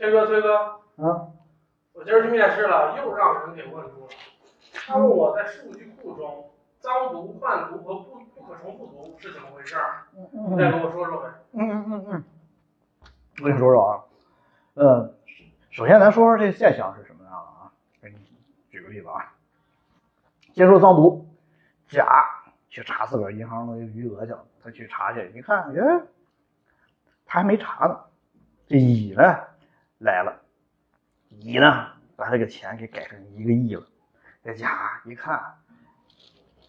崔哥，崔哥，啊，我今儿去面试了，又让人给问住了。他问我在数据库中脏读、换读和不不可重复读是怎么回事你再给我说说呗。嗯嗯嗯嗯，我跟你说说啊，呃，首先咱说说这个现象是什么样的啊？给你举个例子啊，先说脏读，甲去查自个儿银行的余额去了，他去查去，一看，哎，他还没查呢，这乙呢来了，乙呢把这个钱给改成一个亿了，这甲一看，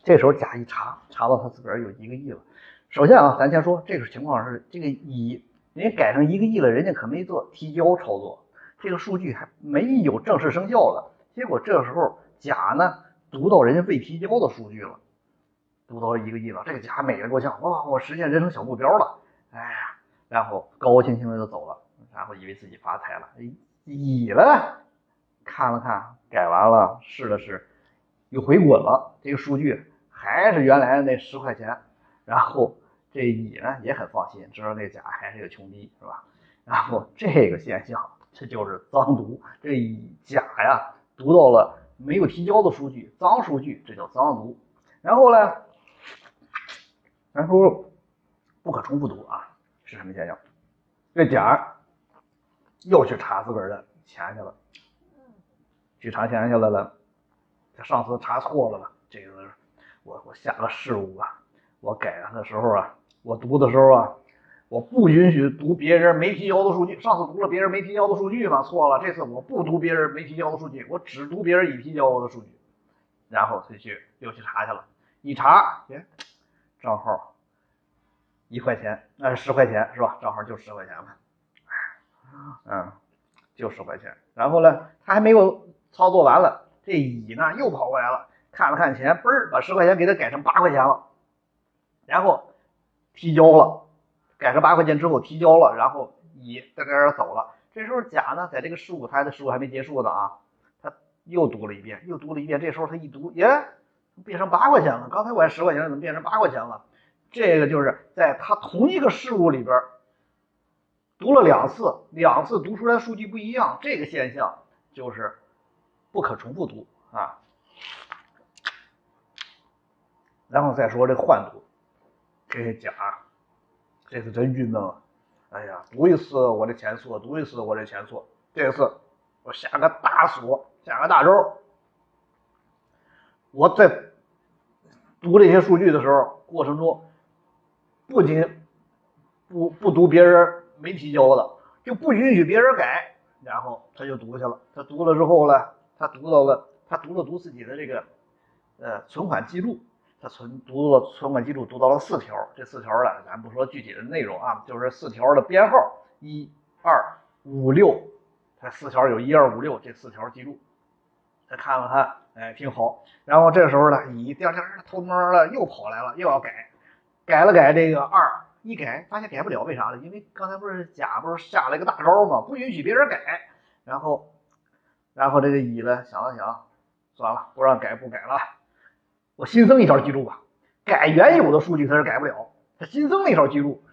这时候甲一查，查到他自个儿有一个亿了。首先啊，咱先说这个情况是这个乙，人家改成一个亿了，人家可没做提交操作，这个数据还没有正式生效了。结果这时候甲呢读到人家未提交的数据了，读到一个亿了，这个甲美得够呛，哇，我实现人生小目标了，哎呀，然后高高兴兴的就走了，然后以为自己发财了。乙呢看了看，改完了试了试，又回滚了，这个数据还是原来的那十块钱。然后这乙呢也很放心，知道这甲还是个穷逼，是吧？然后这个现象，这就是脏读。这乙甲呀读到了没有提交的数据，脏数据，这叫脏读。然后呢，咱说不可重复读啊，是什么现象？这甲又去查自个儿的钱去了，去查钱去了了。他上次查错了吧？这个我我下个事务吧。我改的时候啊，我读的时候啊，我不允许读别人没提交的数据。上次读了别人没提交的数据嘛，错了。这次我不读别人没提交的数据，我只读别人已提交的数据。然后他去又去查去了，一查，哎，账号一块钱，那是十块钱是吧？账号就十块钱吧，嗯，就十块钱。然后呢，他还没有操作完了，这乙呢又跑过来了，看了看钱，嘣儿把十块钱给他改成八块钱了。然后提交了，改成八块钱之后提交了，然后乙在这儿走了。这时候甲呢，在这个事务他的事务还没结束呢啊，他又读了一遍，又读了一遍。这时候他一读，耶，变成八块钱了。刚才我还十块钱，怎么变成八块钱了？这个就是在他同一个事务里边读了两次，两次读出来的数据不一样，这个现象就是不可重复读啊。然后再说这换读。这些甲，这次真郁闷了。哎呀，读一次我这前错，读一次我这前错。这次我下个大锁，下个大招。我在读这些数据的时候，过程中不仅不不读别人没提交的，就不允许别人改。然后他就读去了。他读了之后呢，他读到了，他读了读自己的这个呃存款记录。他存读了存款记录，读到了四条。这四条呢，咱不说具体的内容啊，就是四条的编号，一、二、五、六。他四条有一二五六这四条记录，他看了看，哎，挺好。然后这时候呢，乙第二天偷摸的又跑来了，又要改，改了改这个二，一改发现改不了，为啥呢？因为刚才不是甲不是下了一个大招吗？不允许别人改。然后，然后这个乙呢想了想，算了，不让改不改了。我新增一条记录吧，改原有的数据它是改不了，它新增了一条记录，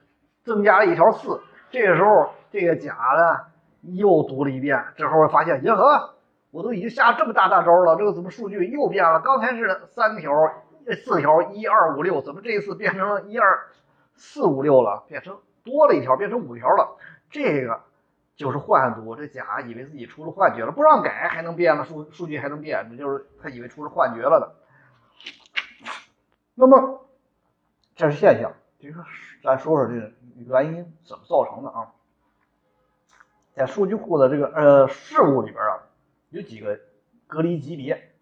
增加了一条四。这个时候，这个甲呢又读了一遍，之后发现，耶呵，我都已经下这么大大招了，这个怎么数据又变了？刚才是三条、四条，一二五六，怎么这一次变成了一二四五六了？变成多了一条，变成五条了。这个就是幻读，这甲以为自己出了幻觉了，不让改还能变了，数数据还能变，这就是他以为出了幻觉了的。那么，这是现象。这个咱说说这个原因怎么造成的啊？在数据库的这个呃事务里边啊，有几个隔离级别。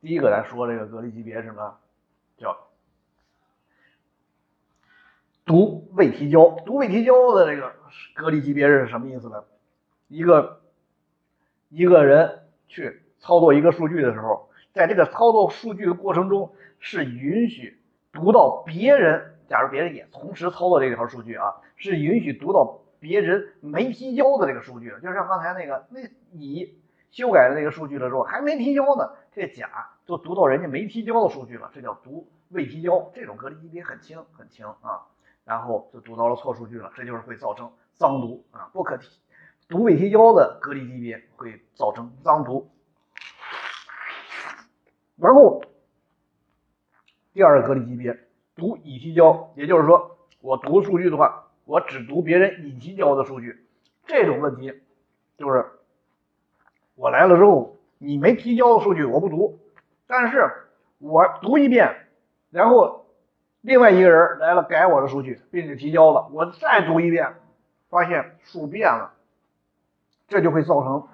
第一个，咱说这个隔离级别是什么？叫读未提交。读未提交的这个隔离级别是什么意思呢？一个一个人去操作一个数据的时候，在这个操作数据的过程中。是允许读到别人，假如别人也同时操作这条数据啊，是允许读到别人没提交的这个数据。就像刚才那个，那乙修改的那个数据的时候还没提交呢，这甲就读到人家没提交的数据了，这叫读未提交。这种隔离级别很轻很轻啊，然后就读到了错数据了，这就是会造成脏读啊，不可提读未提交的隔离级别会造成脏读。然后第二个隔离级别读已提交，也就是说我读数据的话，我只读别人已提交的数据。这种问题就是我来了之后，你没提交的数据我不读，但是我读一遍，然后另外一个人来了改我的数据，并且提交了，我再读一遍，发现数变了，这就会造成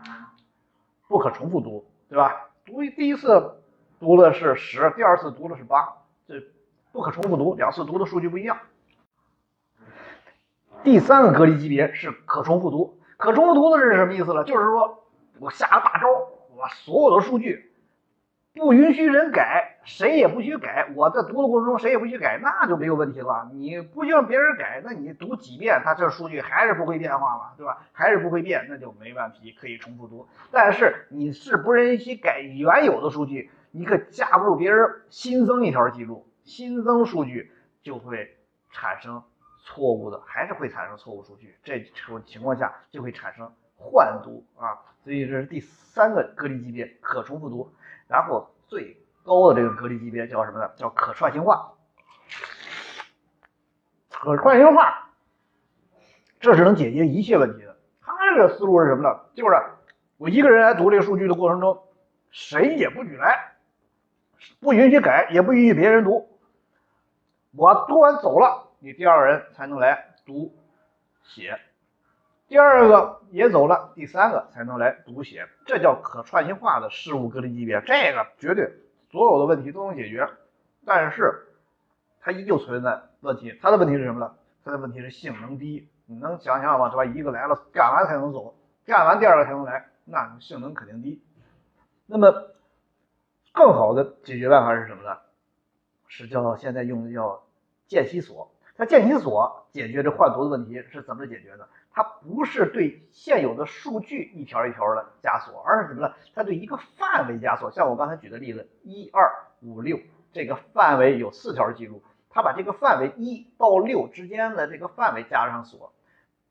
不可重复读，对吧？读第一次读的是十，第二次读的是八，这不可重复读，两次读的数据不一样。第三个隔离级别是可重复读，可重复读的是什么意思呢？就是说我下了大招，我把所有的数据不允许人改，谁也不许改。我在读的过程中谁也不许改，那就没有问题了。你不让别人改，那你读几遍，它这数据还是不会变化嘛，对吧？还是不会变，那就没问题，可以重复读。但是你是不允许改原有的数据，你可架不住别人新增一条记录，新增数据就会产生。错误的还是会产生错误数据，这种情况下就会产生换读啊，所以这是第三个隔离级别，可重复读。然后最高的这个隔离级别叫什么呢？叫可串行化。可串行化，这是能解决一切问题的。他这个思路是什么呢？就是我一个人来读这个数据的过程中，谁也不许来，不允许改，也不允许别人读。我读完走了。你第二个人才能来读写，第二个也走了，第三个才能来读写，这叫可串行化的事物隔离级别，这个绝对所有的问题都能解决，但是它依旧存在问题，它的问题是什么呢？它的问题是性能低，你能想象吗？对吧？一个来了干完才能走，干完第二个才能来，那性能肯定低。那么更好的解决办法是什么呢？是叫现在用的叫间隙锁。它间隙锁解决这换读的问题是怎么解决的？它不是对现有的数据一条一条的加锁，而是什么呢？它对一个范围加锁。像我刚才举的例子，一二五六这个范围有四条记录，它把这个范围一到六之间的这个范围加上锁，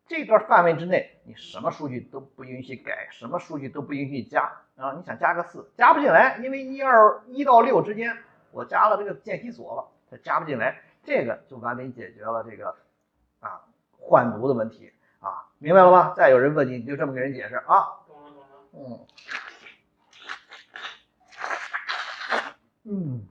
这段范围之内你什么数据都不允许改，什么数据都不允许加啊！你想加个四，加不进来，因为一二一到六之间我加了这个间隙锁了，它加不进来。这个就完美解决了这个啊换读的问题，明白了吧？再有人问你，你就这么给人解释啊。懂了懂了。嗯嗯。